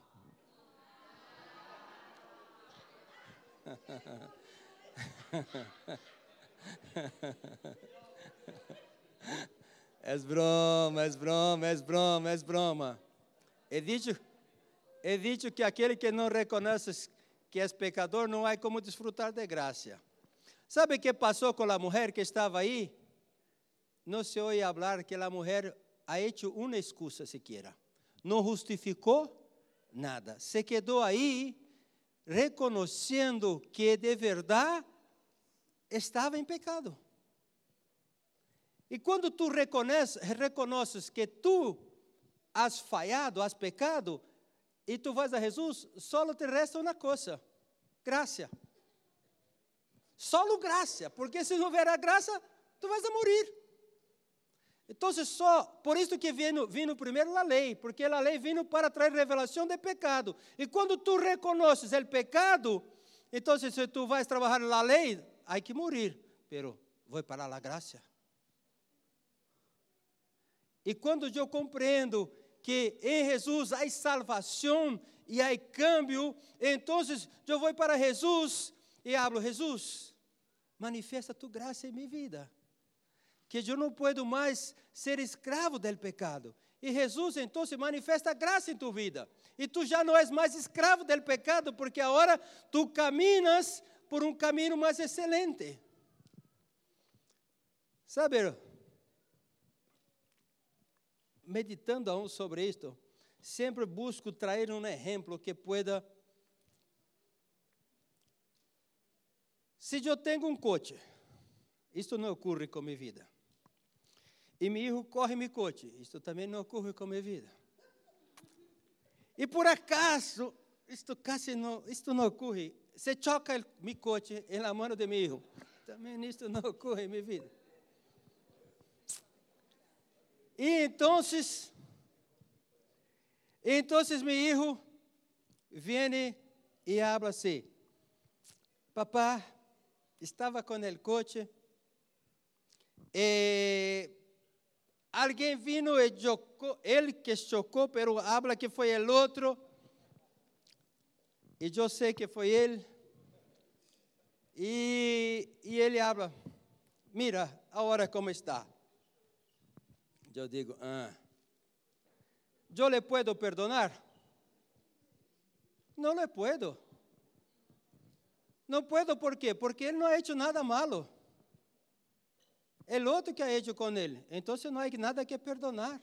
(laughs) É broma, é broma, é broma, é broma. He dicho, he dicho que aquele que não reconhece que é pecador não há como desfrutar de graça. Sabe o que passou com a mulher que estava aí? Não se ouve falar que a mulher ha hecho uma excusa siquiera. Não justificou nada. Se quedou aí reconhecendo que de verdade estava em pecado. E quando tu reconheces que tu has falhado, has pecado, e tu vais a Jesus, só te resta uma coisa: graça. Só graça, porque se não houver a graça, tu vais a morrer. Então, só por isso que vino, vino primeiro a lei, porque a lei vino para trazer revelação de pecado. E quando tu reconheces o pecado, então se tu vais trabalhar na lei, há que morrer, pero vou para a graça. E quando eu compreendo que em Jesus há salvação e há cambio, então eu vou para Jesus e hablo, Jesus, manifesta tu graça em minha vida que eu não posso mais ser escravo do pecado. E Jesus então se manifesta graça em tu vida. E tu já não és mais escravo do pecado, porque agora tu caminhas por um caminho mais excelente. Sabe, meditando aún sobre isto, sempre busco trazer um exemplo que pueda. Se eu tenho um coche, isto não ocorre com minha vida. E meu filho corre me coche. Isto também não ocorre com minha vida. E por acaso, isto quase não, isto não ocorre. Se choca o meu coche na mão de meu filho. Também isto não ocorre em minha vida. E então, então meu filho vem e habla assim: Papá, estava com o coche. E alguém vino e chocou, ele que chocou, pero habla que foi o outro. E eu sei que foi ele. E, e ele habla, mira, agora como está. Eu digo, ah, eu le puedo perdonar? Não le puedo. Não puedo, por quê? Porque ele não ha hecho nada malo el outro que ha hecho com ele. Então não há nada que perdonar.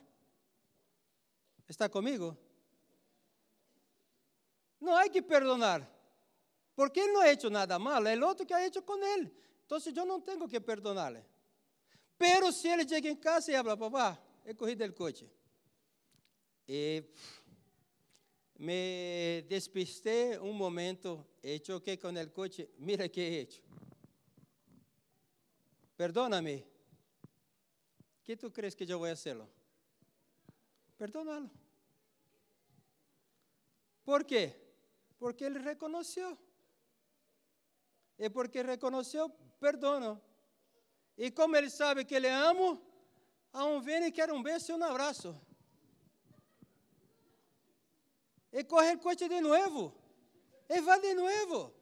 ¿Está comigo? Não há que perdonar. Porque ele não ha hecho nada mal, é o outro que ha hecho com ele. Então eu não tenho que perdonar-lhe. Pero se ele chega em casa e habla, papá, he corrido el coche. E me despistei um momento e choquei com o coche. Mira que he hecho. Perdóname que tu crees que eu vou hacerlo? Perdónalo. ¿Por quê? Porque ele reconheceu. E porque reconheceu, perdono. E como ele sabe que ele amo, aún vem e quer um beijo e um abraço. E corre o coche de novo. E vai de novo.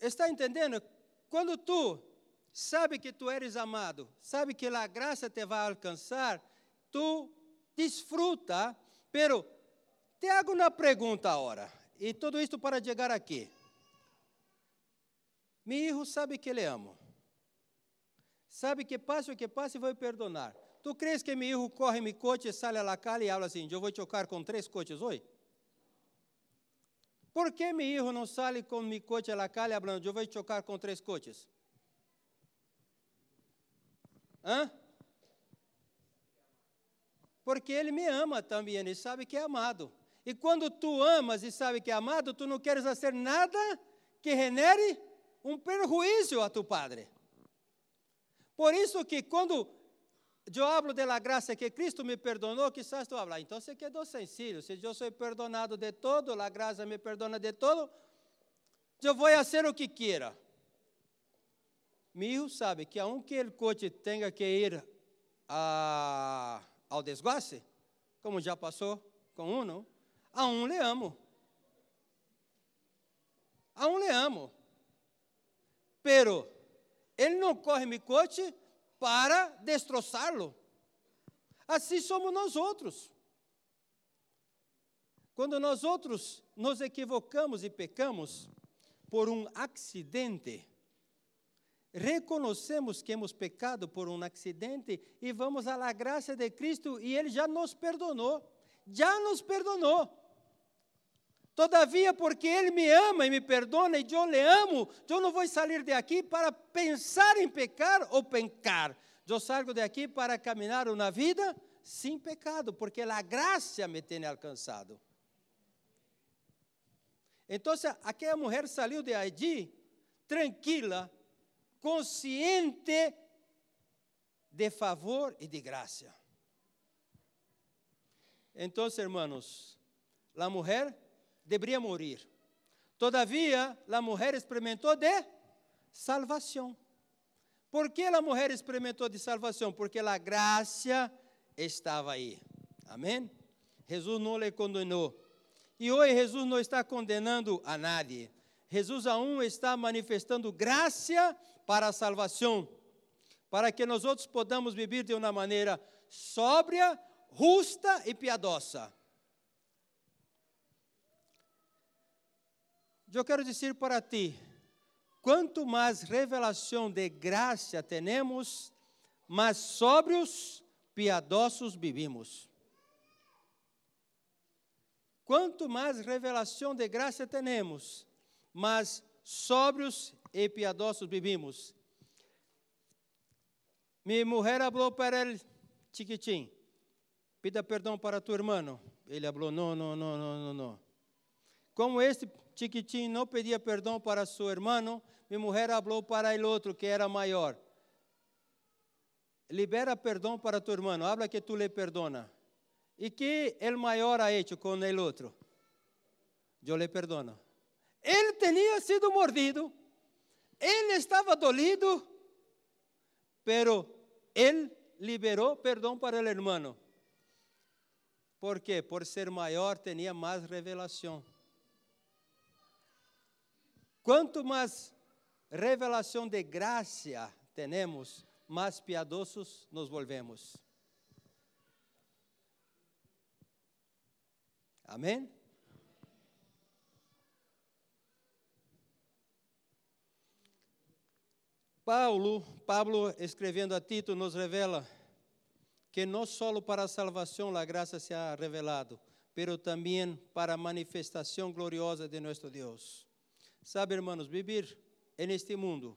Está entendendo? Quando tu sabe que tu eres amado, sabe que a graça te vai alcançar, tu desfruta, pero te hago uma pergunta agora, e tudo isto para chegar aqui. Meu filho sabe que ele amo, sabe que passe o que passe, vou perdonar. Tu crees que meu filho corre meu coche, sai à calle e fala assim: Eu vou chocar com três coches hoje? ¿Por qué mi hijo no sale con mi coche a la calle hablando, yo voy a chocar con tres coches? ¿Ah? Porque ele me ama também, ele sabe que é amado. E quando tu amas e sabe que é amado, tu não queres fazer nada que genere um perjuízo a tu padre. Por isso que quando eu hablo de la graça que Cristo me perdonou, quizás tu hablas, então você quedou sencillo. Se eu sou perdonado de todo, a graça me perdona de todo, eu vou fazer o que quiera. Hijo sabe que aunque o coche tenha que ir a, ao desguace, como já passou com um, a um le amo. A um le amo. Pero ele não corre meu coche para destroçá-lo. Assim somos nós outros. Quando nós outros nos equivocamos e pecamos por um acidente, reconhecemos que hemos pecado por um acidente e vamos à graça de Cristo e Ele já nos perdonou. Já nos perdonou. Todavia, porque Ele me ama e me perdona e eu le amo, eu não vou sair de aqui para pensar em pecar ou pecar. Eu salgo de aqui para caminhar uma vida sem pecado, porque a graça me tem alcançado. Então, aquela mulher saiu de allí tranquila, consciente de favor e de graça. Então, hermanos, a mulher deveria morrer. Todavia, a mulher experimentou de salvação. Por que a mulher experimentou de salvação? Porque a graça estava aí. Amém? Jesus não lhe condenou. E hoje Jesus não está condenando a nadie. Jesus aún está manifestando graça para a salvação, para que nós outros podamos viver de uma maneira sóbria, justa e piadosa. Eu quero dizer para ti, quanto mais revelação de graça temos, mais sóbrios, piadosos vivimos. Quanto mais revelação de graça temos, mais sóbrios e piadosos vivimos. Minha mulher falou para ele, chiquitinho, pida perdão para tu irmão. Ele falou, não, não, não, não, não, não. Como este chiquitinho não pedia perdão para seu irmão, minha mulher falou para ele outro que era maior. Libera perdão para tu irmão, habla que tu le perdona. E que el maior ha hecho com el outro? Eu le perdono. Ele tinha sido mordido, ele estava dolido, pero ele liberou perdão para o irmão. Por quê? Por ser maior, tinha mais revelação. Quanto mais revelação de graça temos, mais piadosos nos volvemos. Amém? Paulo, Pablo escrevendo a Tito nos revela que não só para a salvação a graça se ha revelado, pero também para a manifestação gloriosa de nosso Deus. Sabe, irmãos, vivir neste mundo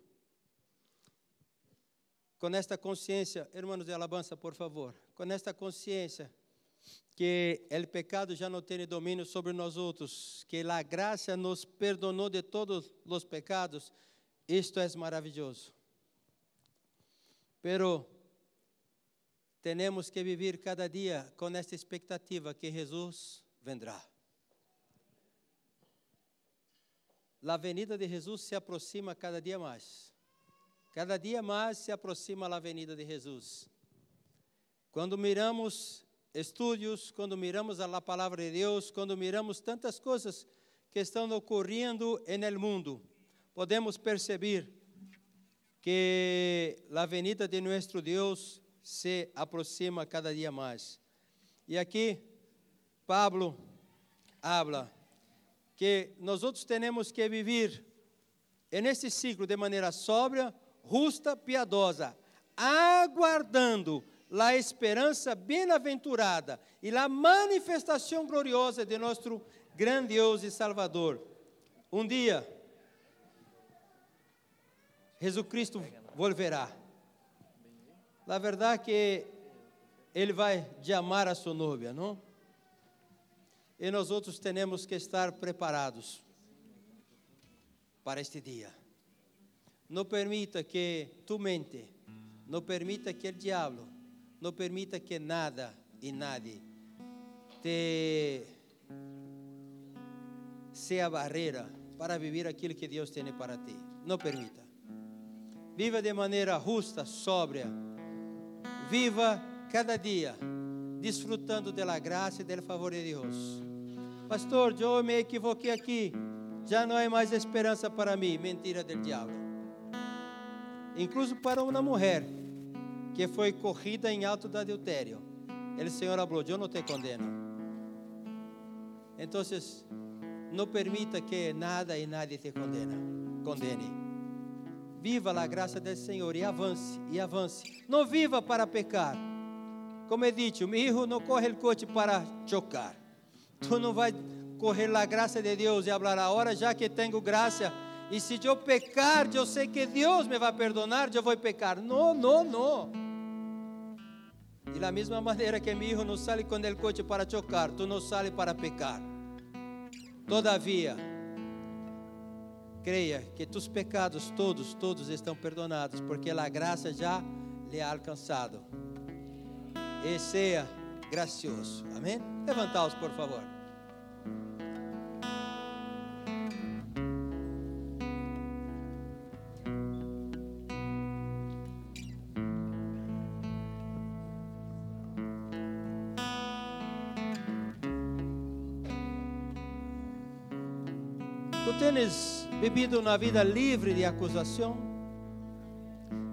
com esta consciência, irmãos de alabança, por favor, com esta consciência que o pecado já não tem domínio sobre nós outros, que a graça nos perdonou de todos os pecados, isto é maravilhoso. Pero temos que viver cada dia com esta expectativa que Jesus vendrá. a venida de Jesus se aproxima cada dia mais. Cada dia mais se aproxima a venida de Jesus. Quando miramos estudos, quando miramos a palavra de Deus, quando miramos tantas coisas que estão ocorrendo no mundo, podemos perceber que a venida de nosso Deus se aproxima cada dia mais. E aqui, Pablo habla que nós outros temos que viver nesse ciclo de maneira sóbria, justa, piadosa, aguardando a esperança bem-aventurada e a manifestação gloriosa de nosso grande Deus e Salvador. Um dia, Jesus Cristo volverá. Na verdade que Ele vai amar a sua noiva, não? E nós outros temos que estar preparados para este dia. Não permita que tu mente, não permita que o diabo, não permita que nada e nadie te seja barreira para viver aquilo que Deus tem para ti. Não permita. Viva de maneira justa, sóbria. Viva cada dia desfrutando da graça e do favor de Deus. Pastor, eu me equivoquei aqui. Já não há mais esperança para mim. Mentira do diabo. Incluso para uma mulher que foi corrida em alto do adultério. Ele, Senhor, falou: Eu não te condeno. Então, não permita que nada e nadie te condena, condene. Viva a graça do Senhor e avance, e avance. Não viva para pecar. Como é dito, meu filho não corre o coche para chocar. Tu não vai correr a graça de Deus e falar agora, já que tenho graça, e se eu pecar, eu sei que Deus me vai perdonar, eu vou pecar. Não, não, não. E da mesma maneira que meu filho não sai com o coche para chocar, tu não sai para pecar. Todavia, creia que tus pecados todos, todos estão perdonados, porque a graça já lhe ha alcançado. E seja gracioso. Amém? Levantaos, por favor. tens vivido uma vida livre de acusação?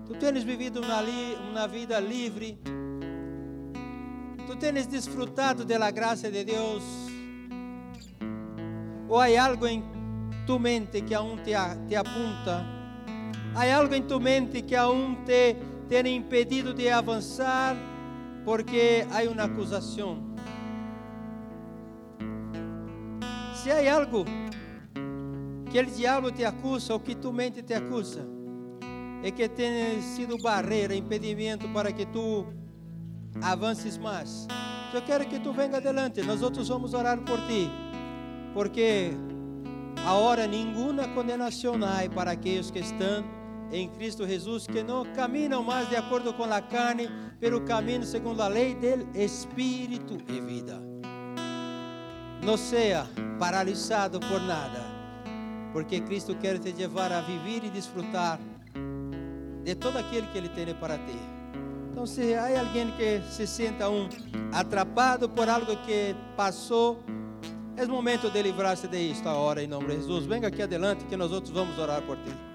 Tu tens vivido uma, li, uma vida livre? Tu tens desfrutado da graça de Deus? Ou há algo em tu mente que aún te, te apunta? Há algo em tu mente que aún te tem impedido de avançar porque há uma acusação? Se há algo que o diabo te acusa ou que tu mente te acusa, é que tem sido barreira, impedimento para que tu avances mais. Eu quero que tu venha adelante, nós outros vamos orar por ti, porque agora nenhuma condenação há para aqueles que estão em Cristo Jesus, que não caminham mais de acordo com a carne, pelo caminho segundo a lei do Espírito e vida. Não seja paralisado por nada porque Cristo quer te levar a viver e desfrutar de todo aquilo que Ele tem para ti. Então, se há alguém que se senta um atrapado por algo que passou, é momento de livrar-se de isto agora, em nome de Jesus. Venga aqui adelante que nós outros vamos orar por ti.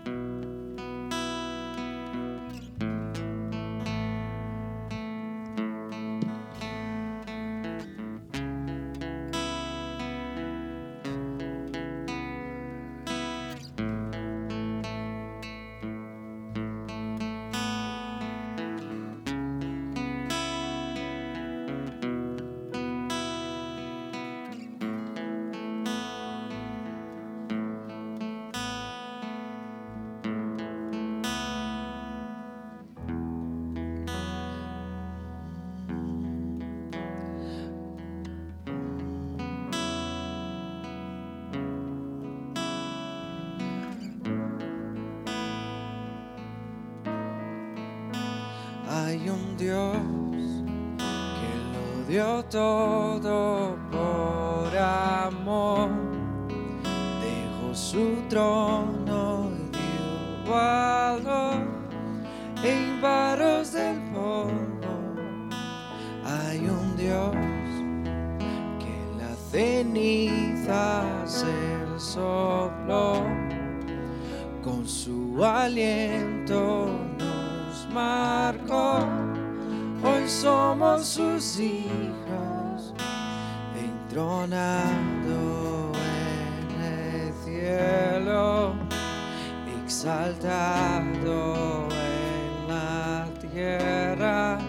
Exaltado en la tierra.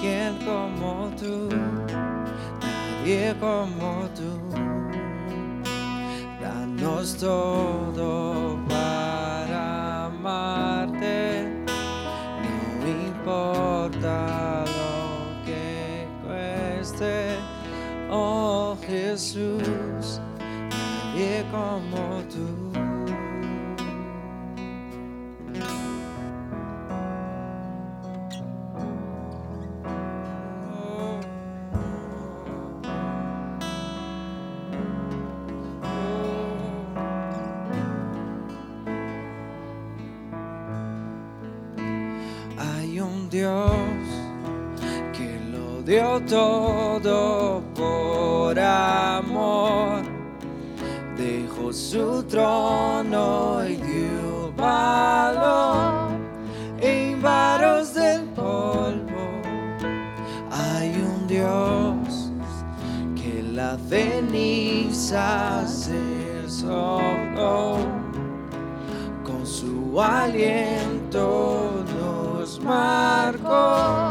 ¿Quién como tú? Nadie como tú. Danos todo para amarte, no importa lo que cueste. Oh Jesús, nadie como tú. Dio todo por amor. Dejó su trono y dio valor en varos del polvo. Hay un Dios que la ceniza se sopló con su aliento nos marcó.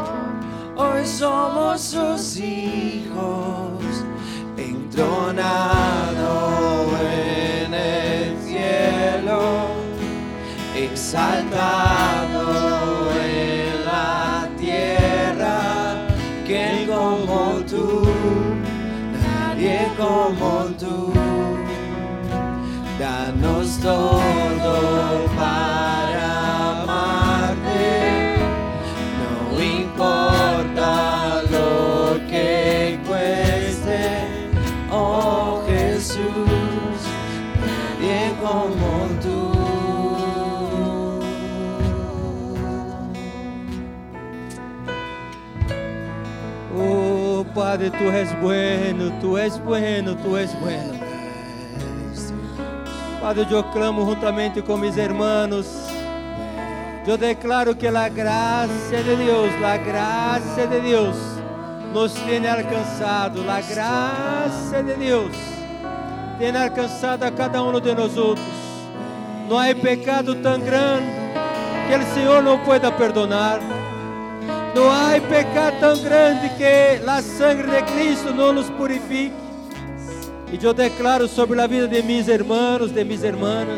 Hoy somos sus hijos, entronado en el cielo, exaltado en la tierra. Quien como tú, nadie como tú danos todo Padre, tú eres bueno, tú eres bueno, tú eres bueno. Padre, eu clamo juntamente com meus irmãos. Eu declaro que a graça de Deus, a graça de Deus, nos tem alcançado. A graça de Deus tem alcançado a cada um de nós. Não há pecado tão grande que o Senhor não pueda perdonar. Não há pecado tão grande que a sangre de Cristo não nos purifique. E eu declaro sobre a vida de meus irmãos, de minhas irmãs,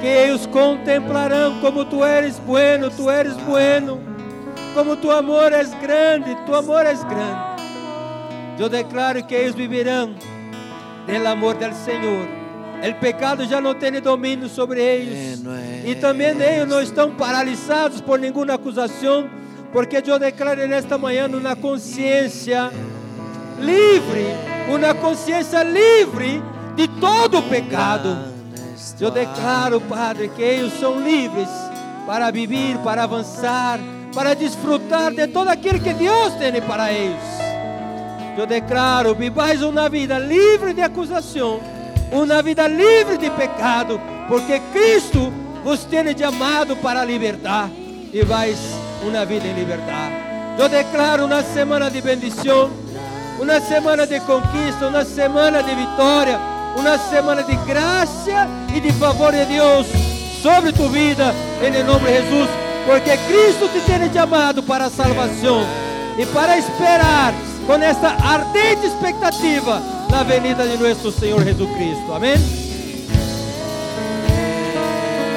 que eles contemplarão como tu eres bueno, tu eres bueno, como tu amor é grande, tu amor é grande. Eu declaro que eles viverão del amor del Senhor. O pecado já não tem domínio sobre eles. E também eles não estão paralisados por nenhuma acusação, porque eu declaro nesta manhã uma consciência livre, uma consciência livre de todo o pecado. Eu declaro, Padre, que eles são livres para viver, para avançar, para desfrutar de todo aquilo que Deus tem para eles. Eu declaro, vivais uma vida livre de acusação, uma vida livre de pecado, porque Cristo vos tem chamado para libertar e vais uma vida em liberdade. Eu declaro uma semana de bendição, uma semana de conquista, uma semana de vitória, uma semana de graça e de favor de Deus sobre tu vida, em nome de Jesus, porque Cristo te tem chamado para a salvação e para esperar com esta ardente expectativa na venida de nosso Senhor Jesus Cristo. Amém?